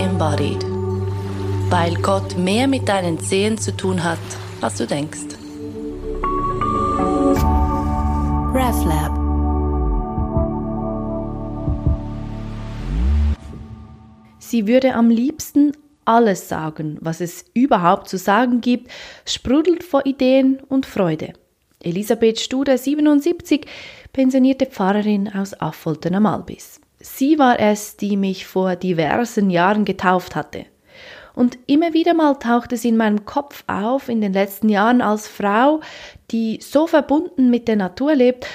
embodied. Weil Gott mehr mit deinen Zehen zu tun hat, als du denkst. RefLab Sie würde am liebsten alles sagen, was es überhaupt zu sagen gibt, sprudelt vor Ideen und Freude. Elisabeth Studer, 77, pensionierte Pfarrerin aus Affolten am Albis. Sie war es, die mich vor diversen Jahren getauft hatte. Und immer wieder mal tauchte sie in meinem Kopf auf in den letzten Jahren als Frau, die so verbunden mit der Natur lebt,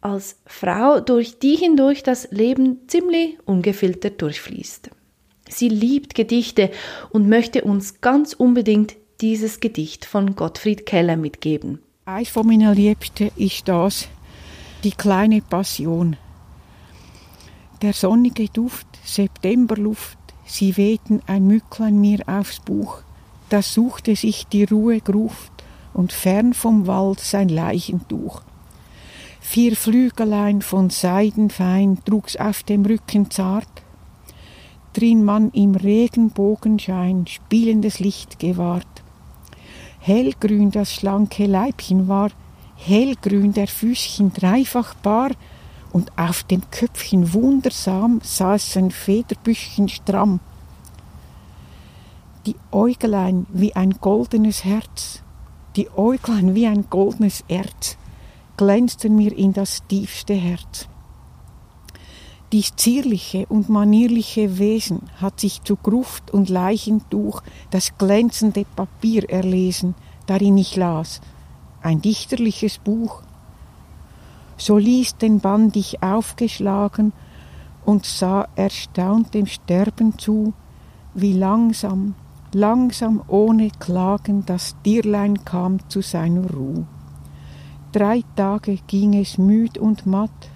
als Frau, durch die hindurch das Leben ziemlich ungefiltert durchfließt. Sie liebt Gedichte und möchte uns ganz unbedingt dieses Gedicht von Gottfried Keller mitgeben. Eins von meinen Liebsten ist das, die kleine Passion. Der sonnige Duft, Septemberluft, sie wehten ein Mücklein mir aufs Buch, das suchte sich die Ruhe gruft und fern vom Wald sein Leichentuch. Vier Flügelein von Seidenfein trug's auf dem Rücken zart, drin man im Regenbogenschein spielendes Licht gewahrt. Hellgrün das schlanke Leibchen war, hellgrün der Füßchen dreifach bar, und auf dem Köpfchen wundersam saß ein Federbüschchen stramm. Die Äugelein wie ein goldenes Herz, die Äuglein wie ein goldenes Erz, glänzten mir in das tiefste Herz. Dies zierliche und manierliche Wesen hat sich zu Gruft und Leichentuch das glänzende Papier erlesen, darin ich las, ein dichterliches Buch. So ließ den Band ich aufgeschlagen und sah erstaunt dem Sterben zu, wie langsam, langsam ohne Klagen das Tierlein kam zu seiner Ruh. Drei Tage ging es müd und matt,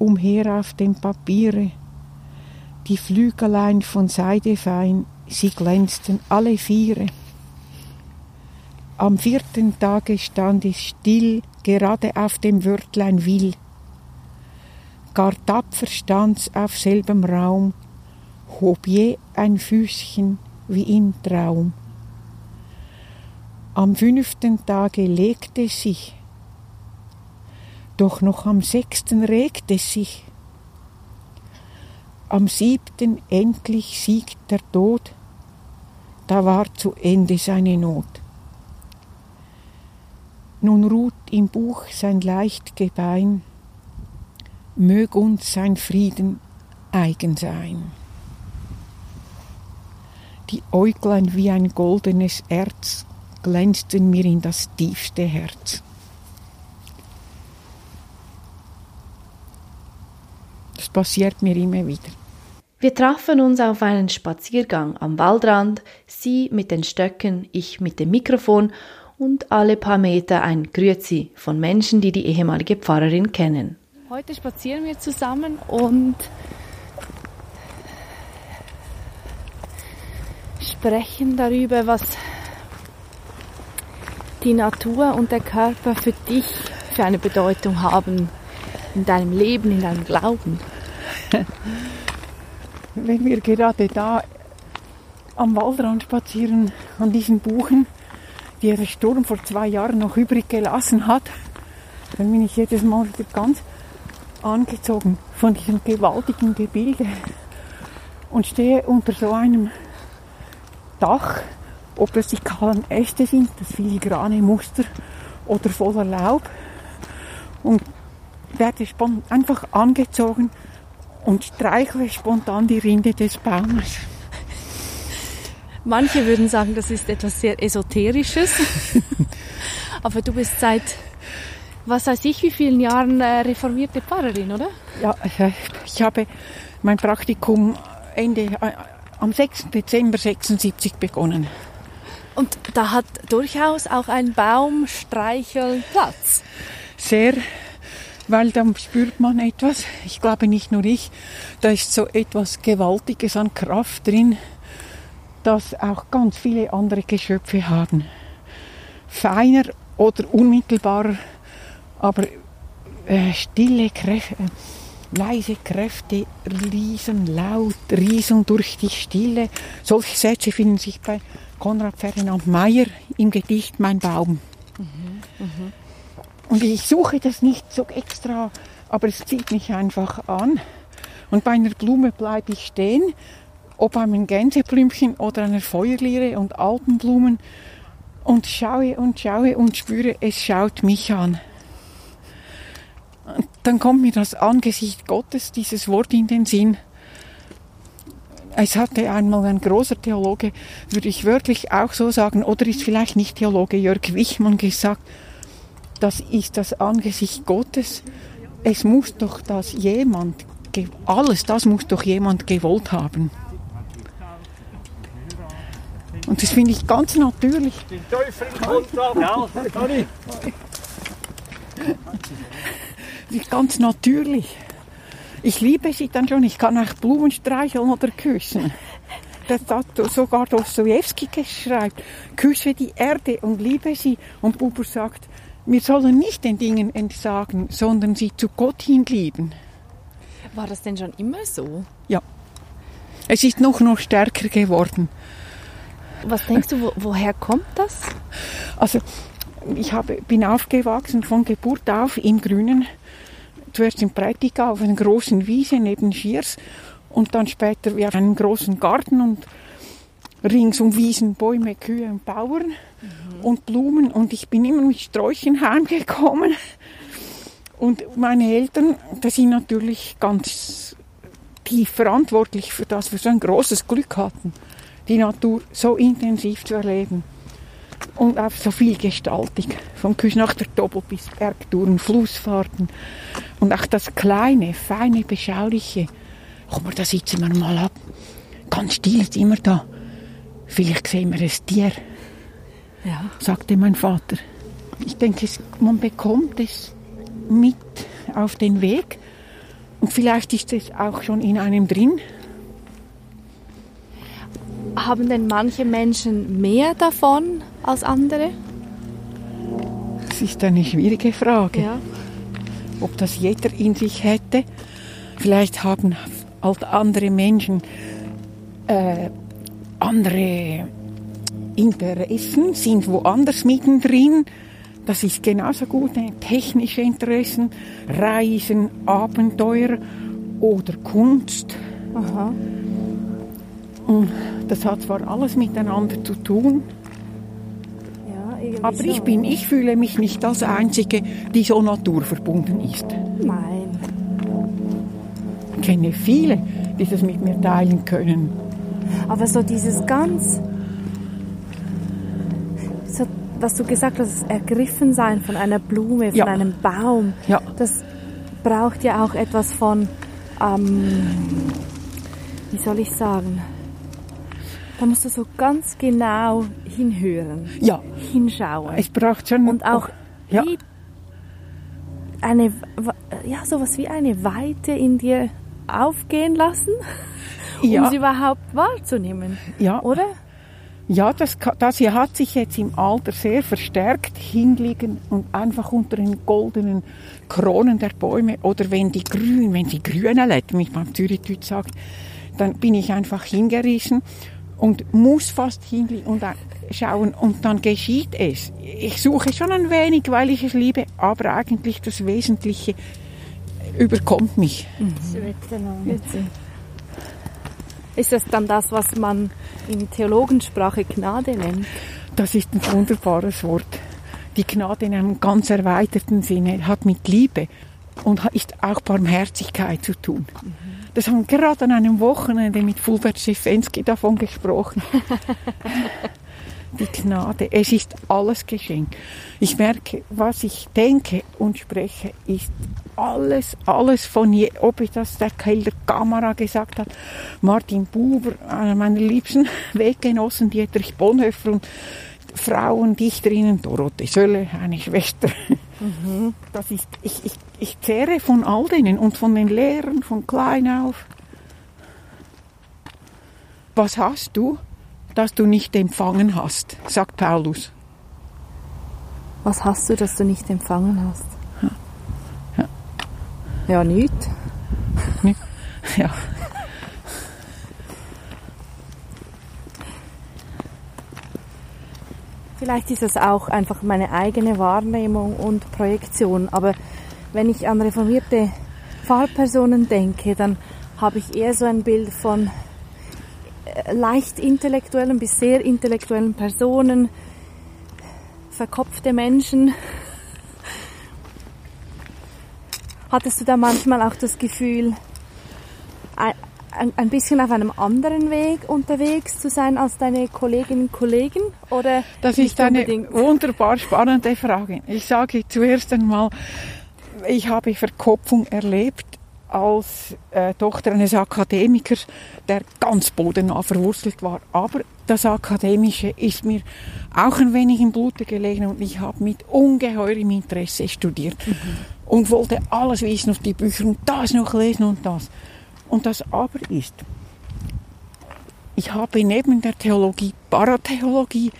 umher auf dem Papiere. Die Flügelein von Seide fein, sie glänzten alle viere. Am vierten Tage stand es still, gerade auf dem Wörtlein will. Gar tapfer stand's auf selbem Raum, hob je ein Füßchen wie im Traum. Am fünften Tage legte es sich, doch noch am sechsten regt es sich. Am siebten endlich siegt der Tod, da war zu Ende seine Not. Nun ruht im Buch sein leicht Gebein, mög uns sein Frieden eigen sein. Die Äuglein wie ein goldenes Erz glänzten mir in das tiefste Herz. Das passiert mir immer wieder. Wir trafen uns auf einen Spaziergang am Waldrand, sie mit den Stöcken, ich mit dem Mikrofon und alle paar Meter ein Grüezi von Menschen, die die ehemalige Pfarrerin kennen. Heute spazieren wir zusammen und sprechen darüber, was die Natur und der Körper für dich für eine Bedeutung haben in deinem Leben, in deinem Glauben? Wenn wir gerade da am Waldrand spazieren, an diesen Buchen, die der Sturm vor zwei Jahren noch übrig gelassen hat, dann bin ich jedes Mal wieder ganz angezogen von diesem gewaltigen Gebilde und stehe unter so einem Dach, ob das die kahlen Äste sind, das filigrane Muster oder voller Laub und werde einfach angezogen und streichle spontan die Rinde des Baumes. Manche würden sagen, das ist etwas sehr Esoterisches. Aber du bist seit, was weiß ich, wie vielen Jahren äh, reformierte Pfarrerin, oder? Ja, äh, ich habe mein Praktikum Ende, äh, am 6. Dezember 76 begonnen. Und da hat durchaus auch ein Baumstreichel Platz. Sehr weil dann spürt man etwas, ich glaube nicht nur ich, da ist so etwas Gewaltiges an Kraft drin, das auch ganz viele andere Geschöpfe haben. Feiner oder unmittelbarer, aber äh, stille, leise Kräfte, riesen laut, riesen durch die Stille. Solche Sätze finden sich bei Konrad Ferdinand Meyer im Gedicht Mein Baum. Und ich suche das nicht so extra, aber es zieht mich einfach an. Und bei einer Blume bleibe ich stehen, ob einem Gänseblümchen oder einer Feuerlire und Alpenblumen und schaue und schaue und spüre, es schaut mich an. Dann kommt mir das Angesicht Gottes, dieses Wort in den Sinn. Es hatte einmal ein großer Theologe, würde ich wörtlich auch so sagen, oder ist vielleicht nicht Theologe, Jörg Wichmann gesagt, das ist das Angesicht Gottes. Es muss doch das jemand, alles das muss doch jemand gewollt haben. Und das finde ich ganz natürlich. Den Teufel kommt ab. Ja, ist ganz natürlich. Ich liebe sie dann schon. Ich kann auch Blumen streicheln oder küssen. Das hat sogar Dostoevsky geschrieben. Küsse die Erde und liebe sie. Und Buber sagt, wir sollen nicht den Dingen entsagen, sondern sie zu Gott hin lieben. War das denn schon immer so? Ja. Es ist noch noch stärker geworden. Was denkst du, wo, woher kommt das? Also, ich habe, bin aufgewachsen von Geburt auf im Grünen. Zuerst in Prättigau auf einer großen Wiese neben Schiers und dann später auf einem großen Garten und rings um Wiesen, Bäume, Kühe und Bauern mhm. und Blumen und ich bin immer mit Sträuchen heimgekommen. Und meine Eltern, die sind natürlich ganz tief verantwortlich für das, wir so ein großes Glück hatten, die Natur so intensiv zu erleben und auf so viel Küste nach der Doppel bis Bergtouren, Flussfahrten und auch das kleine, feine, beschauliche. Komm mal, da sitzen wir mal ab. Ganz still ist immer da. Vielleicht sehen wir ein Tier, Ja. sagte mein Vater. Ich denke, man bekommt es mit auf den Weg und vielleicht ist es auch schon in einem drin. Haben denn manche Menschen mehr davon als andere? Das ist eine schwierige Frage. Ja. ob das jeder in sich hätte. Vielleicht haben halt andere Menschen äh, andere Interessen, sind woanders mittendrin. Das ist genauso gut. Technische Interessen, Reisen, Abenteuer oder Kunst. Aha. Und das hat zwar alles miteinander zu tun, Ja, aber ich bin, ich fühle mich nicht als Einzige, die so naturverbunden ist. Nein. Ich kenne viele, die das mit mir teilen können. Aber so dieses ganz, so, was du gesagt hast, das Ergriffensein von einer Blume, von Ja. einem Baum, Ja. das braucht ja auch etwas von, ähm, wie soll ich sagen, da musst du so ganz genau hinhören, Ja, hinschauen. Es braucht schon und auch ja, wie eine, ja, sowas wie eine Weite in dir aufgehen lassen, um ja, sie überhaupt wahrzunehmen, ja, oder? ja das, das hier hat sich jetzt im Alter sehr verstärkt hinliegen und einfach unter den goldenen Kronen der Bäume oder wenn die grün, wenn sie grüne lädt, wie man Zürichdeutsch sagt, dann bin ich einfach hingerissen und muss fast hinliegen und schauen und dann geschieht es. Ich suche schon ein wenig, weil ich es liebe, aber eigentlich das Wesentliche überkommt mich. Ist das dann das, was man in Theologensprache Gnade nennt? Das ist ein wunderbares Wort. Die Gnade in einem ganz erweiterten Sinne hat mit Liebe und ist auch Barmherzigkeit zu tun. Das haben wir gerade an einem Wochenende mit Fulbert Schifensky davon gesprochen. Die Gnade, es ist alles geschenkt. Ich merke, was ich denke und spreche, ist alles, alles von je, ob ich das der Kelder Kamera gesagt hat, Martin Buber, einer meiner liebsten Weggenossen, Dietrich Bonhoeffer und Frauendichterinnen, Dorothee Sölle, eine Schwester. Das ist, ich, ich, ich zehre von all denen und von den Lehrern von klein auf. Was hast du, das du nicht empfangen hast, sagt Paulus. Was hast du, das du nicht empfangen hast? Ja. Ja, nichts. Ja. Vielleicht ist es auch einfach meine eigene Wahrnehmung und Projektion, aber wenn ich an reformierte Pfarrpersonen denke, dann habe ich eher so ein Bild von äh, leicht intellektuellen bis sehr intellektuellen Personen, verkopfte Menschen. Hattest du da manchmal auch das Gefühl, ein, ein bisschen auf einem anderen Weg unterwegs zu sein als deine Kolleginnen und Kollegen? Oder das ist eine unbedingt? wunderbar spannende Frage. Ich sage zuerst einmal, ich habe Verkopfung erlebt als äh, Tochter eines Akademikers, der ganz bodennah verwurzelt war. Aber das Akademische ist mir auch ein wenig im Blute gelegen und ich habe mit ungeheurem Interesse studiert mhm. und wollte alles wissen auf die Bücher und das noch lesen und das. Und das Aber ist, ich habe neben der Theologie Paratheologie,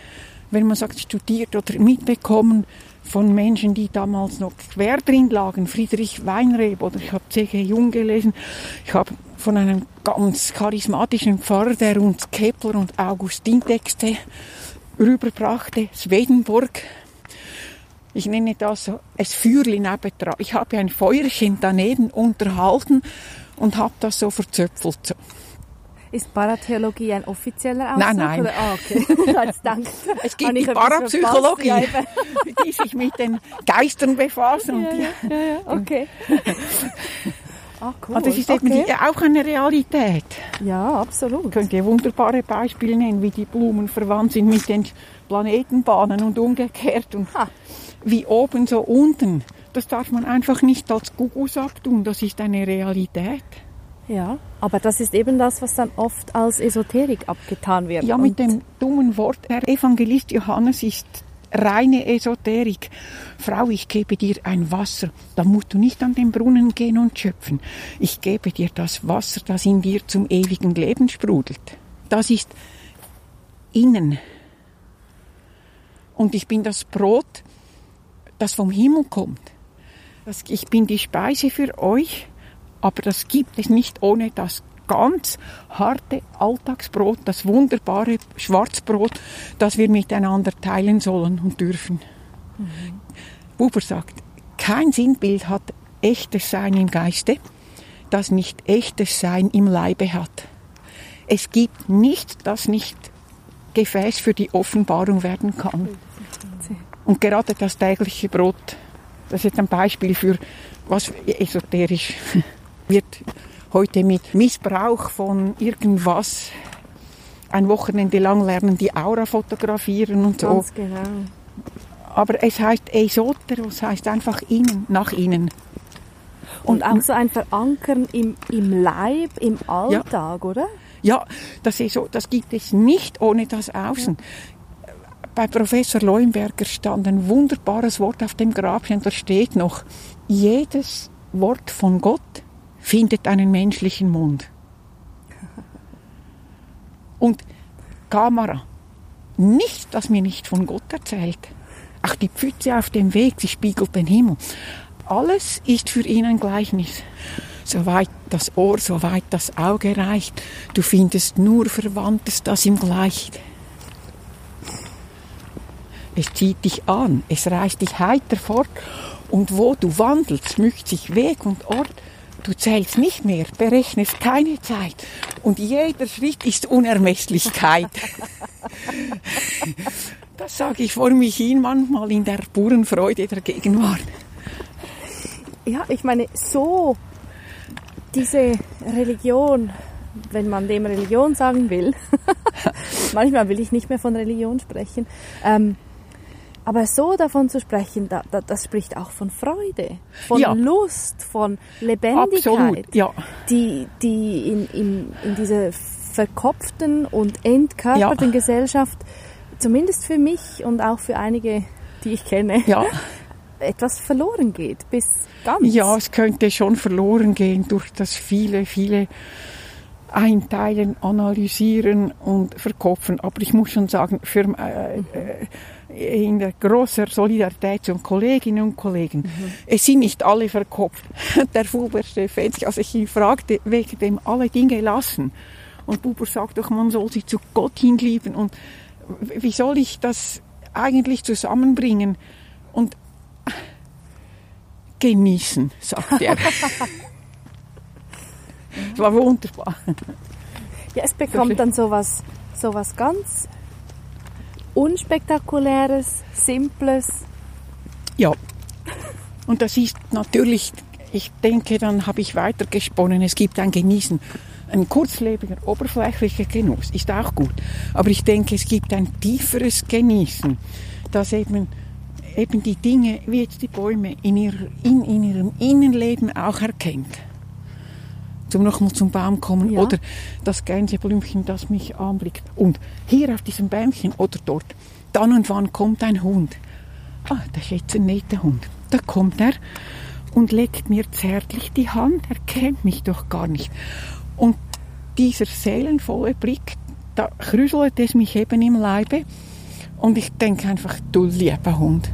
wenn man sagt, studiert oder mitbekommen von Menschen, die damals noch quer drin lagen, Friedrich Weinreb oder ich habe C.G. Jung gelesen, ich habe von einem ganz charismatischen Pfarrer, der uns Kepler und Augustin-Texte rüberbrachte, Swedenburg, ich nenne das so, es Fürli nebendran. Ich habe ein Feuerchen daneben unterhalten und habe das so verzöpfelt. Ist Paratheologie ein offizieller Ausdruck? Nein, nein. Oder? Ah, okay. Es gibt die Parapsychologie, die sich mit den Geistern befassen. Ja, ja, ja, ja. okay. Ah, cool. Also das ist eben okay. auch eine Realität. Ja, absolut. Ich könnte wunderbare Beispiele nennen, wie die Blumen verwandt sind mit den Planetenbahnen und umgekehrt und ha. wie oben so unten. Das darf man einfach nicht als Gugus abtun, das ist eine Realität. Ja, aber das ist eben das, was dann oft als Esoterik abgetan wird. Ja, mit dem dummen Wort, der Evangelist Johannes ist reine Esoterik. Frau, ich gebe dir ein Wasser, da musst du nicht an den Brunnen gehen und schöpfen. Ich gebe dir das Wasser, das in dir zum ewigen Leben sprudelt. Das ist innen. Und ich bin das Brot, das vom Himmel kommt. Ich bin die Speise für euch, aber das gibt es nicht ohne das ganz harte Alltagsbrot, das wunderbare Schwarzbrot, das wir miteinander teilen sollen und dürfen. Mhm. Buber sagt, kein Sinnbild hat echtes Sein im Geiste, das nicht echtes Sein im Leibe hat. Es gibt nichts, das nicht Gefäß für die Offenbarung werden kann. Und gerade das tägliche Brot das ist ein Beispiel für was esoterisch wird heute mit Missbrauch von irgendwas ein Wochenende lang lernen, die Aura fotografieren und so. Ganz genau. Aber es heißt Esoteros, heißt einfach innen, nach innen. Und, und auch so ein Verankern im, im Leib, im Alltag, ja. oder? Ja, das, ist so, das gibt es nicht ohne das Außen. Ja bei Professor Leuenberger stand ein wunderbares Wort auf dem Grabchen, da steht noch, jedes Wort von Gott findet einen menschlichen Mund. Und Kamera, nicht, dass mir nicht von Gott erzählt. Auch die Pfütze auf dem Weg, sie spiegelt den Himmel. Alles ist für ihn ein Gleichnis. Soweit das Ohr, soweit das Auge reicht, du findest nur Verwandtes, das ihm gleicht. Es zieht dich an, es reißt dich heiter fort. Und wo du wandelst, möcht sich Weg und Ort. Du zählst nicht mehr, berechnest keine Zeit. Und jeder Schritt ist Unermesslichkeit. das sage ich vor mich hin manchmal in der puren Freude der Gegenwart. Ja, ich meine, so diese Religion, wenn man dem Religion sagen will, manchmal will ich nicht mehr von Religion sprechen, ähm, aber so davon zu sprechen, da, da, das spricht auch von Freude, von ja. Lust, von Lebendigkeit, Absolut, ja. die, die in, in, in dieser verkopften und entkörperten ja. Gesellschaft, zumindest für mich und auch für einige, die ich kenne, ja. etwas verloren geht, bis ganz. Ja, es könnte schon verloren gehen durch das viele, viele einteilen, analysieren und verkopfen. Aber ich muss schon sagen, für, äh, äh, in der großer Solidarität zu Kolleginnen und Kollegen. Es sind nicht alle verkopft. Der Stefanski, als ich ihn fragte, wegen dem alle Dinge lassen. Und Buber sagt doch, man soll sie zu Gott hinlieben. Und wie soll ich das eigentlich zusammenbringen? Und genießen, sagt er. Es war wunderbar. Ja, es bekommt dann sowas, sowas ganz unspektakuläres, simples. Ja. Und das ist natürlich, ich denke, dann habe ich weitergesponnen. Es gibt ein Genießen. Ein kurzlebiger, oberflächlicher Genuss ist auch gut. Aber ich denke, es gibt ein tieferes Genießen, das eben, eben die Dinge, wie jetzt die Bäume, in, ihrer, in, in ihrem Innenleben auch erkennt. Zum nochmal zum Baum kommen Ja. oder das Gänseblümchen, das mich anblickt. Und hier auf diesem Bäumchen oder dort, dann und wann kommt ein Hund. Ah, das ist jetzt ein netter Hund. Da kommt er und legt mir zärtlich die Hand. Er kennt mich doch gar nicht. Und dieser seelenvolle Blick, da krüselt es mich eben im Leibe. Und ich denke einfach, du lieber Hund.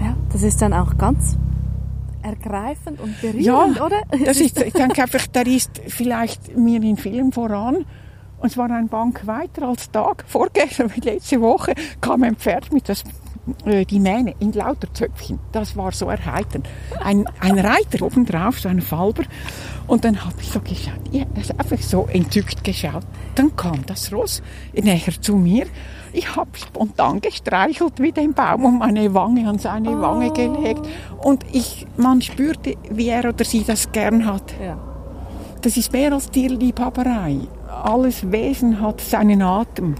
Ja, das ist dann auch ganz ergreifend und berührend, Ja, oder? Das ist, ich denke einfach, der ist vielleicht mir in Film voran. Und es war ein Bank weiter als Tag. Vorgestern, wie letzte Woche, kam ein Pferd mit das, die Mähne in lauter Zöpfchen. Das war so erheiternd. Ein, ein Reiter obendrauf, so ein Falber. Und dann habe ich so geschaut. Ja, das ist einfach so entzückt geschaut. Dann kam das Ross näher zu mir. Ich habe spontan gestreichelt wie den Baum und meine Wange an seine Wange gelegt. Und ich, man spürte, wie er oder sie das gern hat. Ja. Das ist mehr als Tierliebhaberei. Alles Wesen hat seinen Atem.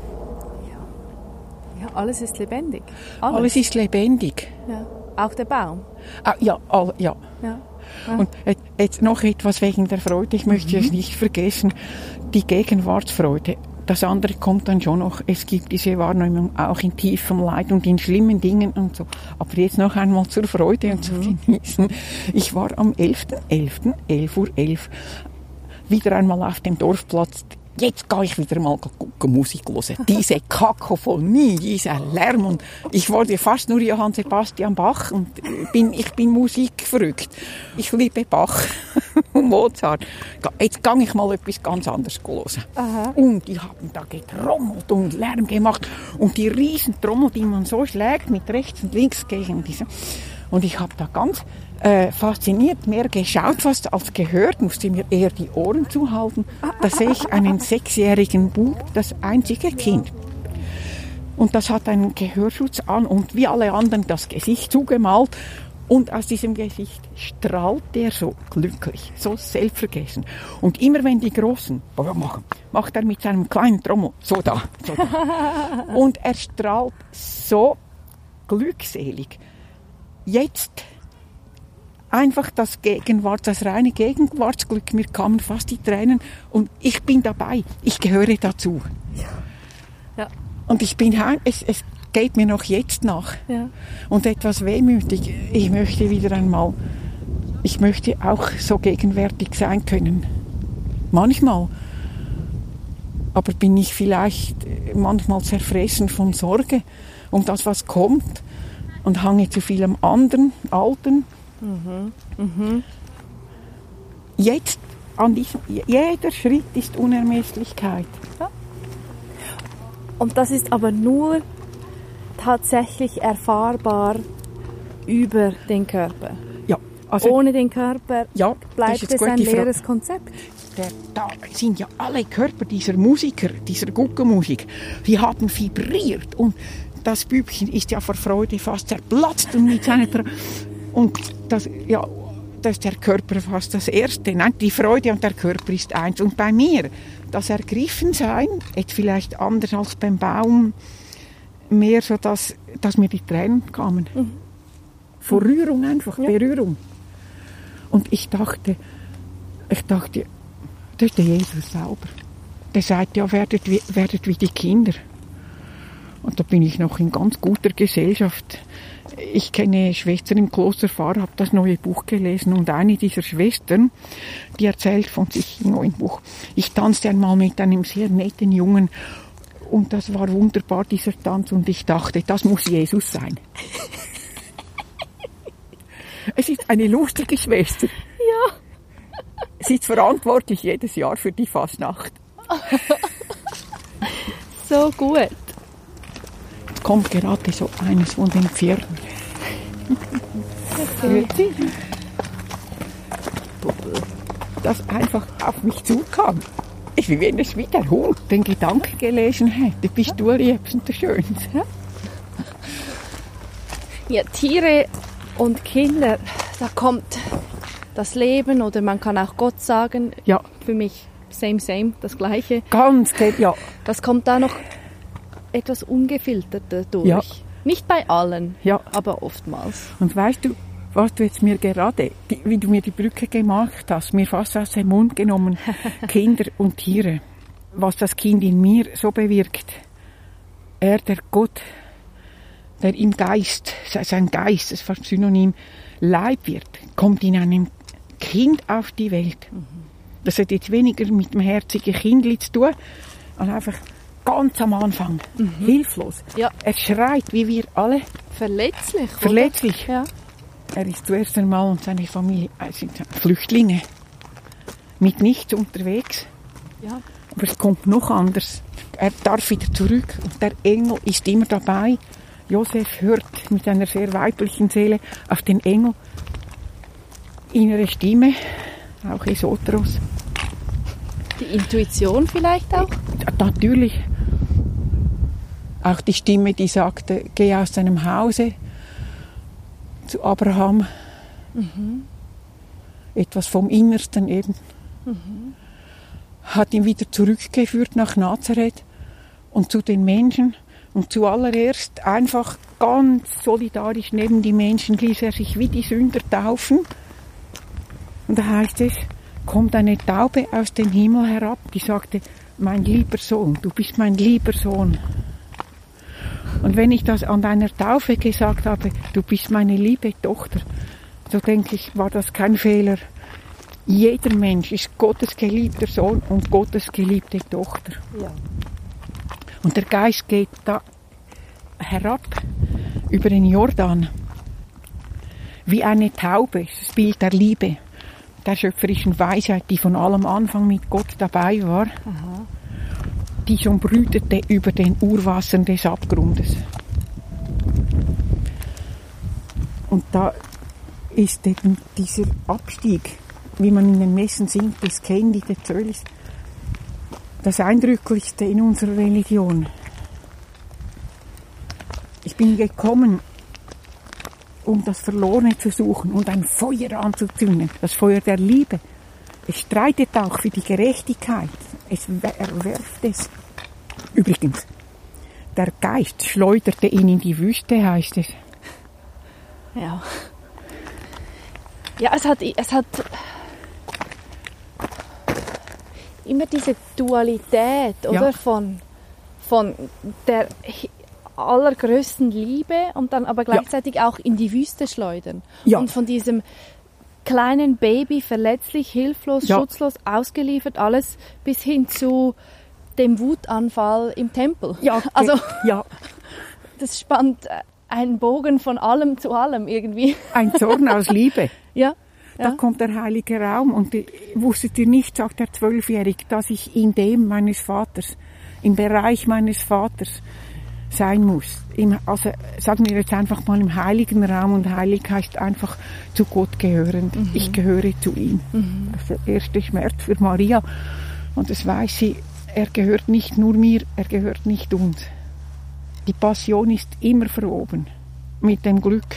Alles ist lebendig. Alles ist lebendig. Ja. Auch der Baum. Ah, ja, all, ja. Ja. Und et- jetzt noch etwas wegen der Freude. Ich möchte es nicht vergessen. Die Gegenwartsfreude. Das andere kommt dann schon noch. Es gibt diese Wahrnehmung auch in tiefem Leid und in schlimmen Dingen und so. Aber jetzt noch einmal zur Freude und zu genießen. Ich war am 11.11., 11 Uhr 11, wieder einmal auf dem Dorfplatz. Jetzt gehe ich wieder mal gucken, Musik hören. Diese Kakophonie, dieser Lärm. Und ich wurde fast nur Johann Sebastian Bach und bin, ich bin Musik verrückt. Ich liebe Bach und Mozart. Jetzt gehe ich mal etwas ganz anderes hören. Und die haben da getrommelt und Lärm gemacht. Und die riesen Trommel, die man so schlägt mit rechts und links gegen diese. Und ich habe da ganz äh, fasziniert mehr geschaut fast als gehört, musste mir eher die Ohren zuhalten. Da sehe ich einen sechsjährigen Bub, das einzige Kind. Und das hat einen Gehörschutz an und wie alle anderen das Gesicht zugemalt. Und aus diesem Gesicht strahlt er so glücklich, so selbstvergessen. Und immer wenn die Großen machen, macht er mit seinem kleinen Trommel so da, so da. Und er strahlt so glückselig. Jetzt einfach das Gegenwart, das reine Gegenwartsglück. Mir kamen fast die Tränen und ich bin dabei. Ich gehöre dazu. Ja. Und ich bin heim. Es, es geht mir noch jetzt nach. Ja. Und etwas wehmütig. Ich möchte wieder einmal, ich möchte auch so gegenwärtig sein können. Manchmal. Aber bin ich vielleicht manchmal zerfressen von Sorge um das, was kommt und hange zu viel am anderen, Alten. Jetzt, an diesem, jeder Schritt ist Unermesslichkeit. Und das ist aber nur tatsächlich erfahrbar über den Körper. Ja, also, Ohne den Körper ja, bleibt es ein Frage. leeres Konzept. der, da sind ja alle Körper dieser Musiker, dieser Guckenmusik, die haben vibriert und das Bübchen ist ja vor Freude fast zerplatzt und mit seiner und das ja das ist der Körper fast das erste nein die Freude und der Körper ist eins und bei mir das Ergriffensein jetzt vielleicht anders als beim Baum mehr so dass dass mir die Tränen kamen vor Rührung einfach Berührung und ich dachte ich dachte das ist der Jesus selber. Der sagt ja, werdet wie, werdet wie die Kinder. Und da bin ich noch in ganz guter Gesellschaft. Ich kenne Schwestern im Klosterpfarr, habe das neue Buch gelesen und eine dieser Schwestern, die erzählt von sich im neuen Buch. Ich tanzte einmal mit einem sehr netten Jungen Und das war wunderbar, dieser Tanz. Und ich dachte, das muss Jesus sein. es ist eine lustige Schwester. Ja. Sie ist verantwortlich jedes Jahr für die Fastnacht. So gut. Kommt gerade so eines von den Pferden. Hört sie? Das einfach auf mich zukam. Ich wie wenn es wie der Hund den Gedanken gelesen hätte. Bist du der Schönste. Ja, Tiere und Kinder, da kommt das Leben oder man kann auch Gott sagen. Ja. Für mich same, same, das Gleiche. Ganz, ja. Das kommt da noch etwas ungefilterter durch. Ja. Nicht bei allen, Ja. aber oftmals. Und weißt du, was du jetzt mir gerade, die, wie du mir die Brücke gemacht hast, mir fast aus dem Mund genommen, Kinder und Tiere. Was das Kind in mir so bewirkt. Er, der Gott, der im Geist, se- sein Geist, das ist fast Synonym, Leib wird, kommt in einem Kind auf die Welt. Das hat jetzt weniger mit dem herzigen Kindli zu tun, als einfach ganz am Anfang, hilflos. Ja. Er schreit, wie wir alle, Verletzlich. oder? verletzlich. Ja. Er ist zuerst einmal und seine Familie äh, sind Flüchtlinge. Mit nichts unterwegs. Ja. Aber es kommt noch anders. Er darf wieder zurück und der Engel ist immer dabei. Josef hört mit einer sehr weiblichen Seele auf den Engel. Innere Stimme, auch Esotros. Die Intuition vielleicht auch? Natürlich. Auch die Stimme, die sagte, geh aus deinem Hause zu Abraham. Etwas vom Innersten eben. Hat ihn wieder zurückgeführt nach Nazareth und zu den Menschen. Und zuallererst einfach ganz solidarisch neben die Menschen ließ er sich wie die Sünder taufen. Und da heißt es, kommt eine Taube aus dem Himmel herab, die sagte, mein lieber Sohn, du bist mein lieber Sohn. Und wenn ich das an deiner Taufe gesagt habe, du bist meine liebe Tochter, so denke ich, war das kein Fehler. Jeder Mensch ist Gottes geliebter Sohn und Gottes geliebte Tochter. Ja. Und der Geist geht da herab über den Jordan wie eine Taube, das Bild der Liebe, der schöpferischen Weisheit, die von allem Anfang mit Gott dabei war, die schon brütete über den Urwassern des Abgrundes. Und da ist eben dieser Abstieg, wie man in den Messen singt, des Kendi, der Zölis, das Eindrücklichste in unserer Religion. Ich bin gekommen, um das Verlorene zu suchen und ein Feuer anzuzünden, das Feuer der Liebe. Es streitet auch für die Gerechtigkeit. Es erwerft es. Übrigens, der Geist schleuderte ihn in die Wüste, heißt es. Ja. Ja, es hat, es hat immer diese Dualität, oder? Von, von der allergrößten Liebe und dann aber gleichzeitig auch in die Wüste schleudern. Ja. Und von diesem kleinen Baby verletzlich, hilflos, Ja. schutzlos, ausgeliefert, alles bis hin zu dem Wutanfall im Tempel. Ja, Also ja, das spannt äh, einen Bogen von allem zu allem irgendwie. ein Zorn aus Liebe. Ja. Da Ja. kommt der heilige Raum und äh, wusstet ihr nicht, sagt der Zwölfjährige, dass ich in dem meines Vaters, im Bereich meines Vaters sein muss. Im, also sagen wir jetzt einfach mal im heiligen Raum und heilig heißt einfach zu Gott gehörend. Ich gehöre zu ihm. Das ist der erste Schmerz für Maria und das weiß sie, er gehört nicht nur mir, er gehört nicht uns. Die Passion ist immer verwoben mit dem Glück.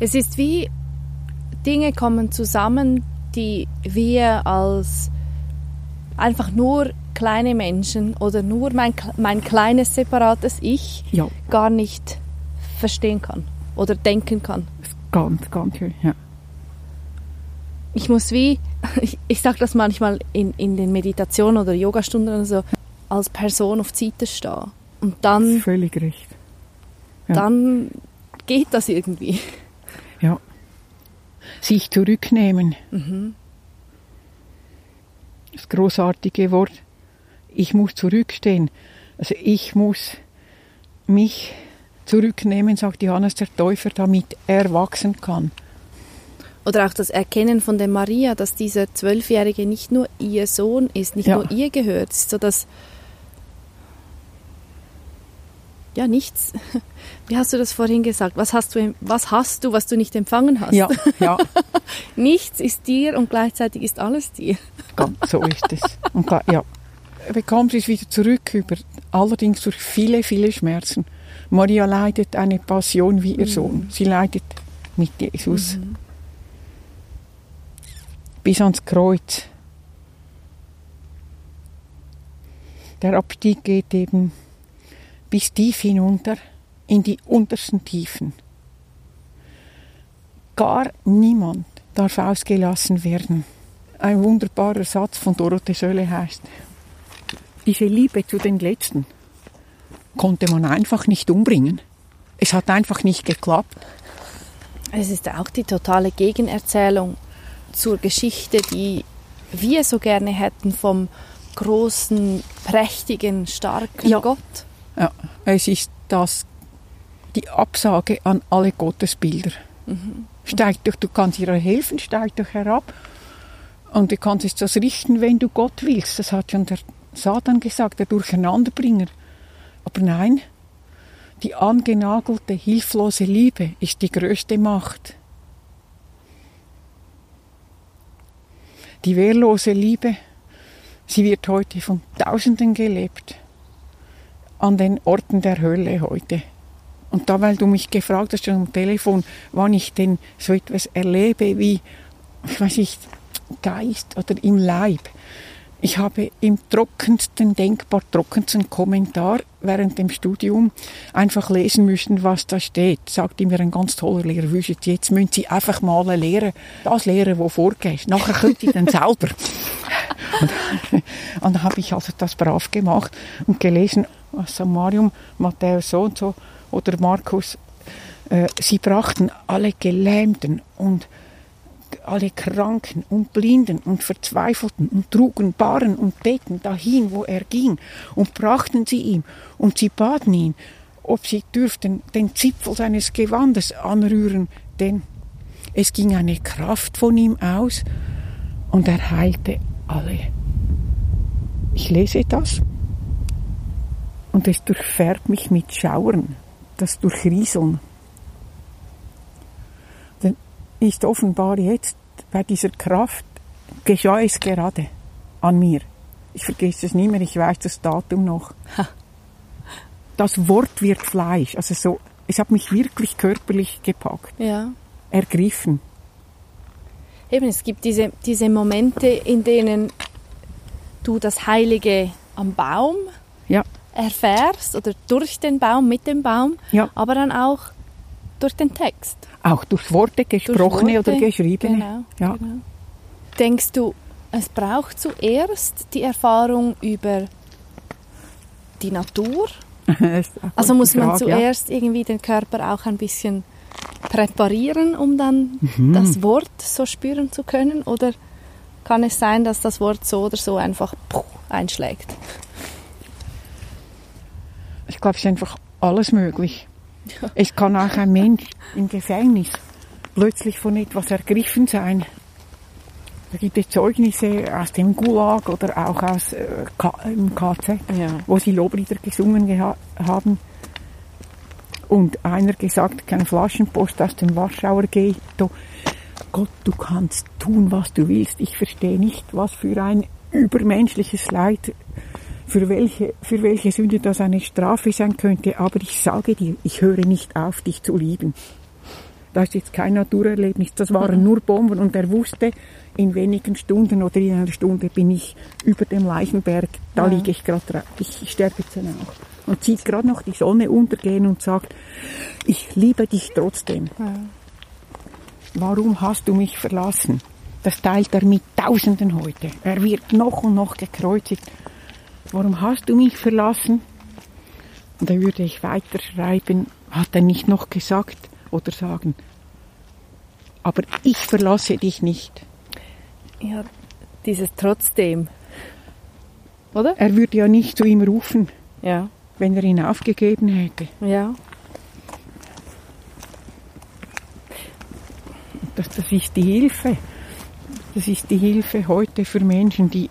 Es ist wie Dinge kommen zusammen, die wir als einfach nur kleine Menschen oder nur mein, mein kleines separates Ich Ja, gar nicht verstehen kann oder denken kann. das ist ganz, ganz schön. Ja. Ich muss wie, ich, ich sage das manchmal in, in den Meditationen oder Yogastunden oder so, als Person auf die Seite stehen. Und dann, Völlig recht. ja. dann geht das irgendwie. Ja. Sich zurücknehmen. Das großartige Wort. Ich muss zurückstehen. Also ich muss mich zurücknehmen, sagt Johannes der Täufer, damit er wachsen kann. Oder auch das Erkennen von der Maria, dass dieser Zwölfjährige nicht nur ihr Sohn ist, nicht Ja. nur ihr gehört, so dass ja nichts. Wie hast du das vorhin gesagt? Was hast du, was hast du, was du nicht empfangen hast? Ja, ja, Nichts ist dir und gleichzeitig ist alles dir. ganz so ist es. Und ja, er bekommt es wieder zurück, über, allerdings durch viele, viele Schmerzen. Maria leidet eine Passion wie ihr Sohn. Sie leidet mit Jesus. Bis ans Kreuz. Der Abstieg geht eben bis tief hinunter in die untersten Tiefen. Gar niemand darf ausgelassen werden. Ein wunderbarer Satz von Dorothee Sölle heißt, diese Liebe zu den Letzten konnte man einfach nicht umbringen. Es hat einfach nicht geklappt. Es ist auch die totale Gegenerzählung zur Geschichte, die wir so gerne hätten vom großen, prächtigen, starken Ja. Gott. Ja, es ist das, die Absage an alle Gottesbilder. Steig doch, du kannst ihr helfen, steig doch herab. Und du kannst es das richten, wenn du Gott willst. Das hat schon der Satan gesagt, der Durcheinanderbringer. Aber nein, die angenagelte, hilflose Liebe ist die größte Macht. Die wehrlose Liebe, sie wird heute von Tausenden gelebt an den Orten der Hölle heute. Und da, weil du mich gefragt hast am Telefon, wann ich denn so etwas erlebe wie, ich weiß nicht, Geist oder im Leib. Ich habe im trockensten, denkbar trockensten Kommentar während dem Studium einfach lesen müssen, was da steht. Sagte mir ein ganz toller Lehrer, wüsst ihr, jetzt müssen Sie einfach mal lehren, das lehren, wo vorgeht. Nachher könnt ihr dann selber. Und, und dann habe ich also das brav gemacht und gelesen, was Samarium, Matthäus so und so oder Markus, äh, sie brachten alle Gelähmten und alle Kranken und Blinden und Verzweifelten und trugen Baren und Betten dahin, wo er ging, und brachten sie ihm, und sie baten ihn, ob sie dürften den Zipfel seines Gewandes anrühren, denn es ging eine Kraft von ihm aus, und er heilte alle. Ich lese das, und es durchfärbt mich mit Schauern, das Durchrieseln. Ist offenbar jetzt bei dieser Kraft geschah es gerade an mir. Ich vergesse es nie mehr, ich weiß das Datum noch. Das Wort wird Fleisch, also so, es hat mich wirklich körperlich gepackt, Ja. ergriffen. Eben, es gibt diese, diese Momente, in denen du das Heilige am Baum Ja, erfährst oder durch den Baum, mit dem Baum, Ja. aber dann auch durch den Text. Auch durch Worte, Durch gesprochene Worte. oder geschriebene. Genau, Ja. genau. Denkst du, es braucht zuerst die Erfahrung über die Natur? Also muss man Frage, ja. zuerst irgendwie den Körper auch ein bisschen präparieren, um dann Mhm. das Wort so spüren zu können? Oder kann es sein, dass das Wort so oder so einfach einschlägt? Ich glaube, es ist einfach alles möglich. Es kann auch ein Mensch im Gefängnis plötzlich von etwas ergriffen sein. Da gibt es Zeugnisse aus dem Gulag oder auch aus äh, im KZ, Ja. wo sie Loblieder gesungen geha haben. Und einer gesagt, keine Flaschenpost aus dem Warschauer Ghetto. Gott, du kannst tun, was du willst. Ich verstehe nicht, was für ein übermenschliches Leid für welche, für welche Sünde das eine Strafe sein könnte, aber ich sage dir, ich höre nicht auf, dich zu lieben. Das ist jetzt kein Naturerlebnis, das waren nur Bomben und er wusste, in wenigen Stunden oder in einer Stunde bin ich über dem Leichenberg, da liege ich gerade drauf, ich sterbe jetzt dann auch. Und sieht gerade noch die Sonne untergehen und sagt, ich liebe dich trotzdem. Warum hast du mich verlassen? Das teilt er mit Tausenden heute. Er wird noch und noch gekreuzigt. Warum hast du mich verlassen? Und da würde ich weiterschreiben, hat er nicht noch gesagt oder sagen, aber ich verlasse dich nicht. Ja, dieses trotzdem. Oder? Er würde ja nicht zu ihm rufen, Ja. wenn er ihn aufgegeben hätte. Ja. Das, das ist die Hilfe. Das ist die Hilfe heute für Menschen, die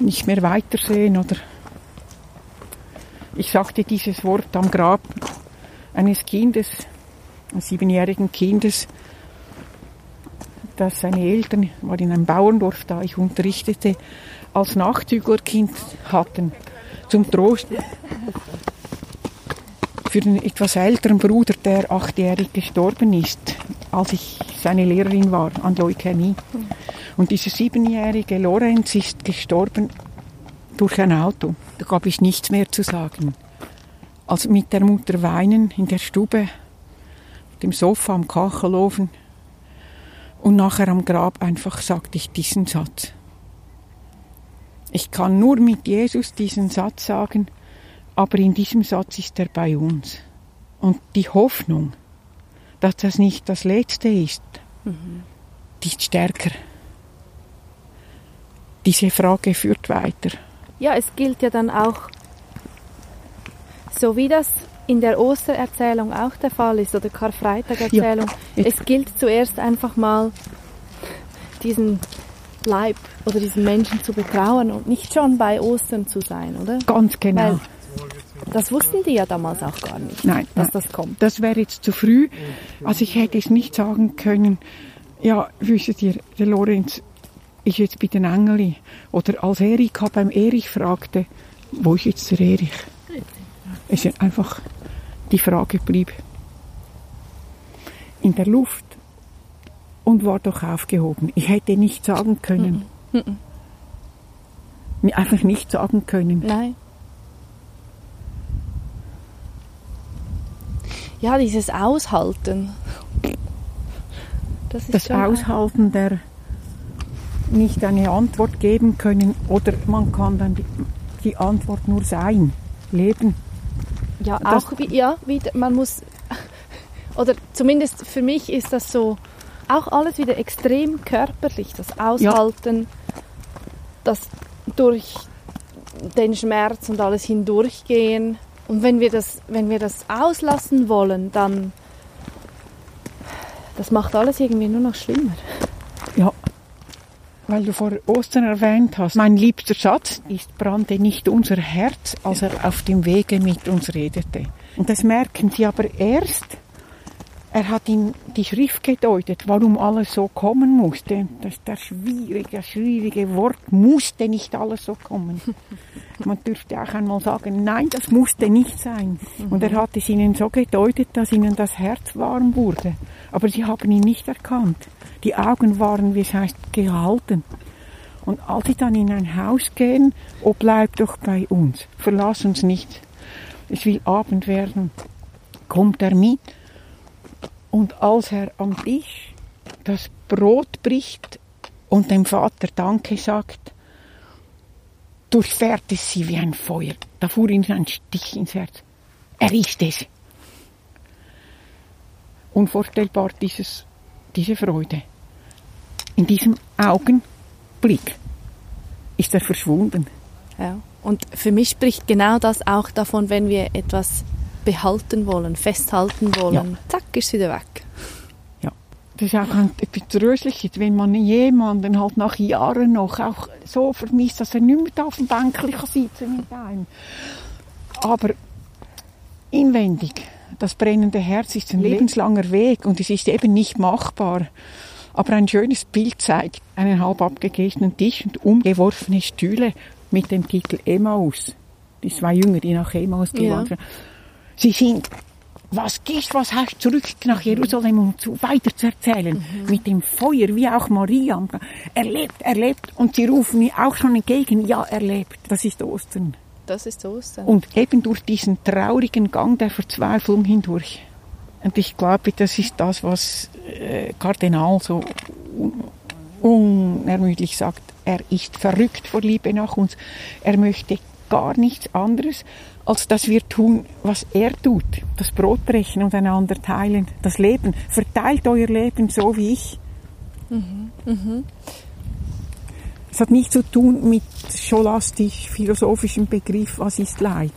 nicht mehr weitersehen oder? Ich sagte dieses Wort am Grab eines Kindes, eines siebenjährigen Kindes, das seine Eltern, war in einem Bauerndorf da, ich unterrichtete, als Nachzüglerkind hatten, zum Trost für den etwas älteren Bruder, der achtjährig gestorben ist, als ich seine Lehrerin war an Leukämie. Und dieser siebenjährige Lorenz ist gestorben durch ein Auto. Da gab es nichts mehr zu sagen. Als mit der Mutter weinen in der Stube, dem Sofa am Kachelofen und nachher am Grab einfach sagte ich diesen Satz. Ich kann nur mit Jesus diesen Satz sagen, aber in diesem Satz ist er bei uns. Und die Hoffnung, dass das nicht das Letzte ist, die ist stärker. Diese Frage führt weiter. Ja, es gilt ja dann auch, so wie das in der Ostererzählung auch der Fall ist oder Karfreitag-Erzählung, Ja. es gilt zuerst einfach mal diesen Leib oder diesen Menschen zu betrauern und nicht schon bei Ostern zu sein, oder? Ganz genau. Weil das wussten die ja damals auch gar nicht, Nein, dass nein. das kommt. Das wäre jetzt zu früh. Also ich hätte es nicht sagen können, ja, wisst ihr, der Lorenz ist jetzt bei den Engeli. Oder als Erika beim Erich fragte, wo ist jetzt der Erich? Es ist einfach, die Frage blieb in der Luft und war doch aufgehoben. Ich hätte nicht sagen können. Mir Einfach nicht sagen können. Nein. Ja, dieses Aushalten. Das ist das Aushalten der nicht eine Antwort geben können oder man kann dann die, die Antwort nur sein, leben. Ja, Das- auch wie, ja, wieder, man muss, oder zumindest für mich ist das so, auch alles wieder extrem körperlich, das Aushalten, das durch den Schmerz und alles hindurchgehen. Und wenn wir das, wenn wir das auslassen wollen, dann, das macht alles irgendwie nur noch schlimmer. Ja, weil du vor Ostern erwähnt hast, mein liebster Schatz ist brannte nicht unser Herz, als er auf dem Wege mit uns redete. Und das merken sie aber erst. Er hat ihm die Schrift gedeutet, warum alles so kommen musste. Das ist der schwierige, schwierige Wort, musste nicht alles so kommen. Man dürfte auch einmal sagen, nein, das musste nicht sein. Und er hat es ihnen so gedeutet, dass ihnen das Herz warm wurde. Aber sie haben ihn nicht erkannt. Die Augen waren, wie es heißt, gehalten. Und als sie dann in ein Haus gehen, oh, bleib doch bei uns, verlass uns nicht. Es will Abend werden. Kommt er mit? Und als er am Tisch das Brot bricht und dem Vater Danke sagt, durchfährt es sie wie ein Feuer. Da fuhr ihm ein Stich ins Herz. Er ist es. Unvorstellbar dieses, diese Freude. In diesem Augenblick ist er verschwunden. Ja. Und für mich spricht genau das auch davon, wenn wir etwas behalten wollen, festhalten wollen. Zack, ist es wieder weg. Das ist auch ein etwas Tröstliches, wenn man jemanden halt nach Jahren noch auch so vermisst, dass er nicht mehr da auf dem Bänkchen kann sitzen mit einem. Aber inwendig, das brennende Herz ist ein lebenslanger Weg und es ist eben nicht machbar. Aber ein schönes Bild zeigt einen halb abgelegenen Tisch und umgeworfene Stühle mit dem Titel Emmaus. Die zwei Jünger, die nach Emmaus gewandt Ja. sind. Sie sind was gehst, was hast zurück nach Jerusalem, um zu, weiter zu erzählen. Mit dem Feuer, wie auch Maria. Er lebt, er lebt. Und sie rufen mir auch schon entgegen, ja, er lebt. Das ist Ostern. Das ist Ostern. Und eben durch diesen traurigen Gang der Verzweiflung hindurch. Und ich glaube, das ist das, was äh, Kardinal so un unermüdlich sagt. Er ist verrückt vor Liebe nach uns. Er möchte gar nichts anderes, als dass wir tun, was er tut. Das Brot brechen und einander teilen. Das Leben. Verteilt euer Leben so wie ich. Es hat nichts zu tun mit scholastisch-philosophischen Begriff, was ist Leib.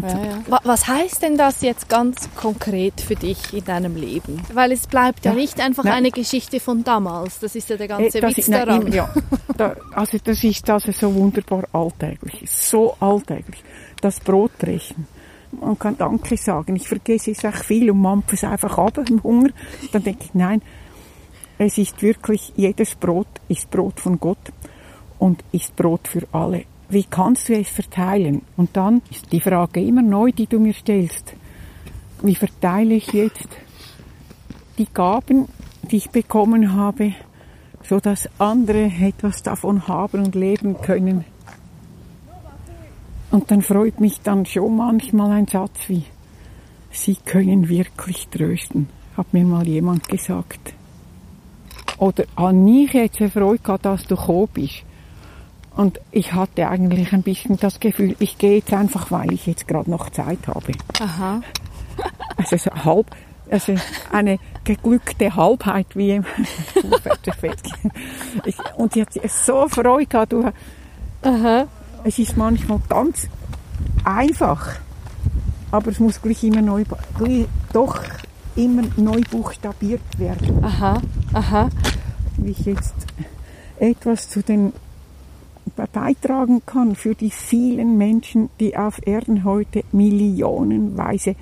Ja, ja. Was heißt denn das jetzt ganz konkret für dich in deinem Leben? Weil es bleibt ja, ja nicht einfach nein. eine Geschichte von damals. Das ist ja der ganze äh, Witz ist, nein, daran. Ja, da, also das ist also so wunderbar alltäglich. So alltäglich. Das Brotbrechen. Man kann Danke sagen. Ich vergesse es echt viel und mampfe es einfach ab im Hunger. Dann denke ich, nein, es ist wirklich, jedes Brot ist Brot von Gott und ist Brot für alle. Wie kannst du es verteilen? Und dann ist die Frage immer neu, die du mir stellst. Wie verteile ich jetzt die Gaben, die ich bekommen habe, so dass andere etwas davon haben und leben können? Und dann freut mich dann schon manchmal ein Satz wie, Sie können wirklich trösten, hat mir mal jemand gesagt. Oder an mich jetzt eine Freude gehabt, dass du gekommen bist. Und ich hatte eigentlich ein bisschen das Gefühl, ich gehe jetzt einfach, weil ich jetzt gerade noch Zeit habe. Aha. Also so halb, also eine geglückte Halbheit wie ich, und sie hat so Freude gehabt. Du, Aha. Es ist manchmal ganz einfach, aber es muss gleich immer neu, gleich, doch immer neu buchstabiert werden. Aha, aha. Wie ich jetzt etwas zu den beitragen kann für die vielen Menschen, die auf Erden heute millionenweise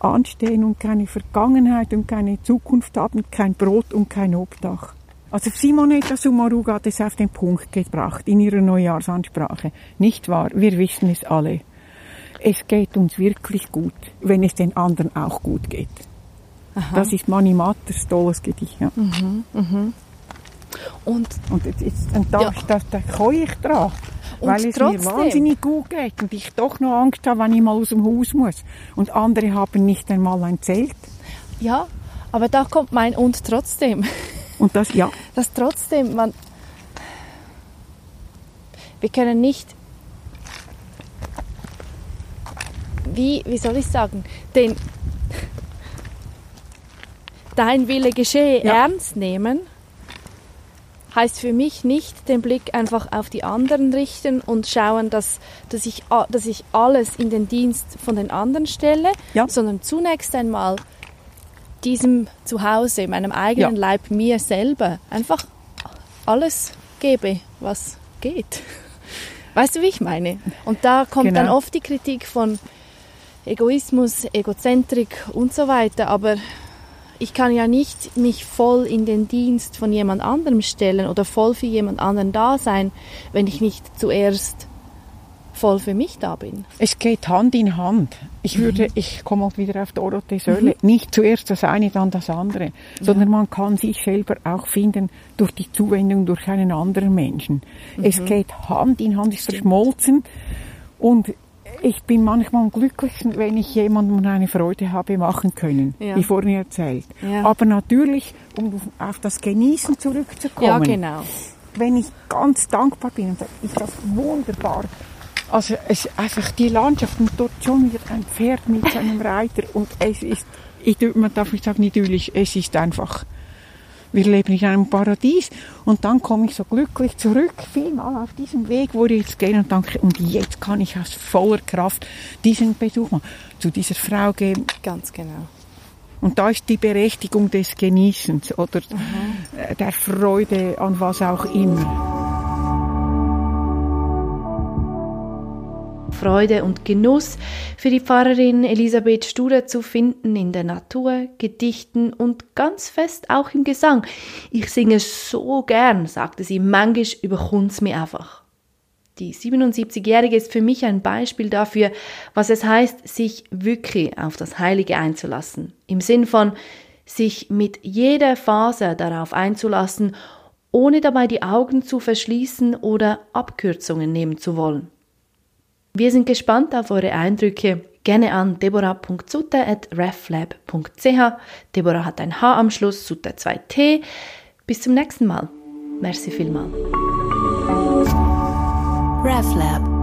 anstehen und keine Vergangenheit und keine Zukunft haben, kein Brot und kein Obdach. Also Simonetta Sumaruga hat es auf den Punkt gebracht in ihrer Neujahrsansprache. Nicht wahr? Wir wissen es alle. Es geht uns wirklich gut, wenn es den anderen auch gut geht. Aha. Das ist Mani Matters tolles Gedicht. Ja. Mhm, mh. Und, und, jetzt, und da, ja. da, da komme ich dran. Und weil es trotzdem. mir wahnsinnig gut geht und ich doch noch Angst habe, wenn ich mal aus dem Haus muss. Und andere haben nicht einmal ein Zelt. Ja, aber da kommt mein und trotzdem. Und das, ja. Das trotzdem, man, wir können nicht, wie, wie soll ich sagen, den, dein Wille geschehe ja. ernst nehmen heißt für mich nicht den Blick einfach auf die anderen richten und schauen, dass, dass, ich, dass ich alles in den Dienst von den anderen stelle, ja. sondern zunächst einmal diesem Zuhause, meinem eigenen ja. Leib, mir selber einfach alles gebe, was geht. Weißt du, wie ich meine? Und da kommt genau. dann oft die Kritik von Egoismus, Egozentrik und so weiter, aber ich kann ja nicht mich voll in den Dienst von jemand anderem stellen oder voll für jemand anderen da sein, wenn ich nicht zuerst voll für mich da bin. Es geht Hand in Hand. Ich würde, mhm. ich komme auch wieder auf Dorothee Sölle, mhm. nicht zuerst das eine, dann das andere, sondern man kann sich selber auch finden durch die Zuwendung durch einen anderen Menschen. Mhm. Es geht Hand in Hand, ist verschmolzen und ich bin manchmal am glücklichsten, wenn ich jemandem eine Freude habe machen können, ja. wie vorhin erzählt. Ja. Aber natürlich, um auf das Genießen zurückzukommen. Ja, genau. Wenn ich ganz dankbar bin, dann ist das wunderbar. Also es, einfach die Landschaft und dort schon wieder ein Pferd mit seinem Reiter und es ist, ich man darf nicht sagen idyllisch, es ist einfach wir leben in einem Paradies. Und dann komme ich so glücklich zurück, vielmal auf diesem Weg, wo ich jetzt gehe und denke, und jetzt kann ich aus voller Kraft diesen Besuch mal zu dieser Frau geben. Ganz genau. Und da ist die Berechtigung des Genießens oder mhm. der Freude an was auch immer. Freude und Genuss für die Pfarrerin Elisabeth Studer zu finden in der Natur, Gedichten und ganz fest auch im Gesang. Ich singe so gern, sagte sie, manchmal überkommt mir einfach. Die 77-Jährige ist für mich ein Beispiel dafür, was es heißt, sich wirklich auf das Heilige einzulassen. Im Sinn von sich mit jeder Phase darauf einzulassen, ohne dabei die Augen zu verschließen oder Abkürzungen nehmen zu wollen. Wir sind gespannt auf eure Eindrücke. Gerne an deborah.sutter.reflab.ch. Deborah hat ein H am Schluss, Sutter 2T. Bis zum nächsten Mal. Merci vielmal. RefLab